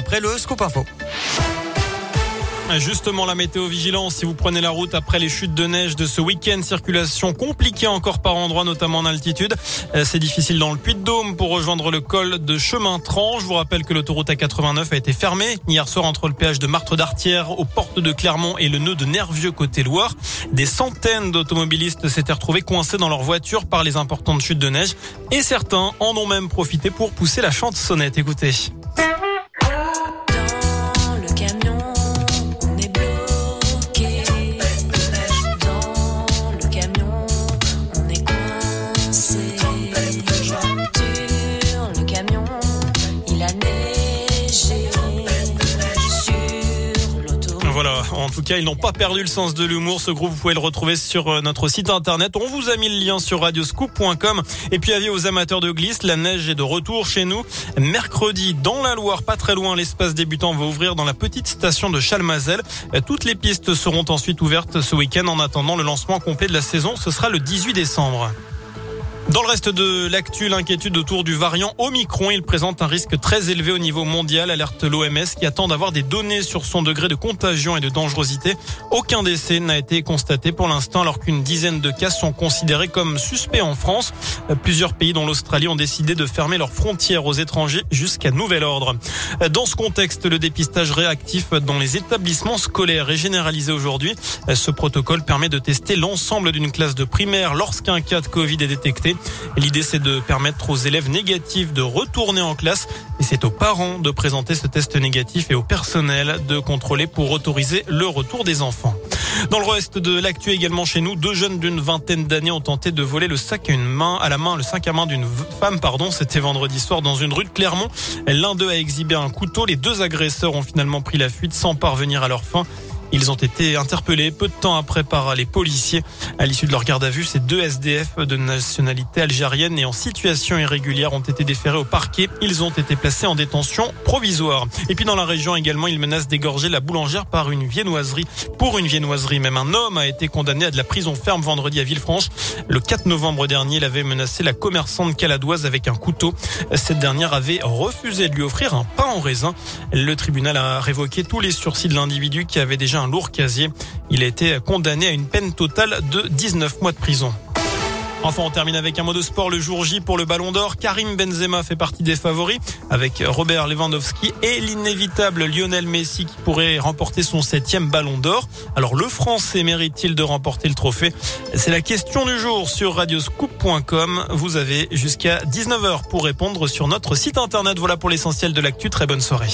après le Scoop Info. Justement, la météo vigilance, si vous prenez la route après les chutes de neige de ce week-end, circulation compliquée encore par endroits, notamment en altitude. Euh, c'est difficile dans le Puy-de-Dôme pour rejoindre le col de Chemin Tran. Je vous rappelle que l'autoroute A89 a été fermée hier soir entre le péage de Martre d'Artière aux portes de Clermont et le nœud de Nervieux côté Loire. Des centaines d'automobilistes s'étaient retrouvés coincés dans leur voiture par les importantes chutes de neige et certains en ont même profité pour pousser la chante sonnette. Écoutez. Voilà, en tout cas, ils n'ont pas perdu le sens de l'humour. Ce groupe, vous pouvez le retrouver sur euh, notre site internet. On vous a mis le lien sur radioscoop.com. Et puis, avis aux amateurs de glisse, la neige est de retour chez nous. Mercredi, dans la Loire, pas très loin, l'espace débutant va ouvrir dans la petite station de Chalmazel. Euh, toutes les pistes seront ensuite ouvertes ce week-end en attendant le lancement complet de la saison. Ce sera le 18 décembre. Dans le reste de l'actu, l'inquiétude autour du variant Omicron, il présente un risque très élevé au niveau mondial, alerte l'OMS qui attend d'avoir des données sur son degré de contagion et de dangerosité. Aucun décès n'a été constaté pour l'instant alors qu'une dizaine de cas sont considérés comme suspects en France. Plusieurs pays dont l'Australie ont décidé de fermer leurs frontières aux étrangers jusqu'à nouvel ordre. Dans ce contexte, le dépistage réactif dans les établissements scolaires est généralisé aujourd'hui. Ce protocole permet de tester l'ensemble d'une classe de primaire lorsqu'un cas de Covid est détecté. L'idée, c'est de permettre aux élèves négatifs de retourner en classe et c'est aux parents de présenter ce test négatif et au personnel de contrôler pour autoriser le retour des enfants. Dans le reste de l'actu également chez nous, deux jeunes d'une vingtaine d'années ont tenté de voler le sac à une main, à la main, le sac à main d'une femme, pardon. C'était vendredi soir dans une rue de Clermont. L'un d'eux a exhibé un couteau. Les deux agresseurs ont finalement pris la fuite sans parvenir à leur fin. Ils ont été interpellés peu de temps après par les policiers. À l'issue de leur garde à vue, ces deux SDF de nationalité algérienne et en situation irrégulière ont été déférés au parquet. Ils ont été placés en détention provisoire. Et puis dans la région également, ils menacent d'égorger la boulangère par une viennoiserie. Pour une viennoiserie, même un homme a été condamné à de la prison ferme vendredi à Villefranche. Le 4 novembre dernier, il avait menacé la commerçante caladoise avec un couteau. Cette dernière avait refusé de lui offrir un pain en raisin. Le tribunal a révoqué tous les sursis de l'individu qui avait déjà lourd casier. Il a été condamné à une peine totale de 19 mois de prison. Enfin, on termine avec un mot de sport le jour J pour le Ballon d'Or. Karim Benzema fait partie des favoris avec Robert Lewandowski et l'inévitable Lionel Messi qui pourrait remporter son septième Ballon d'Or. Alors, le Français mérite-t-il de remporter le trophée? C'est la question du jour sur radioscoop.com. Vous avez jusqu'à 19h pour répondre sur notre site internet. Voilà pour l'essentiel de l'actu. Très bonne soirée.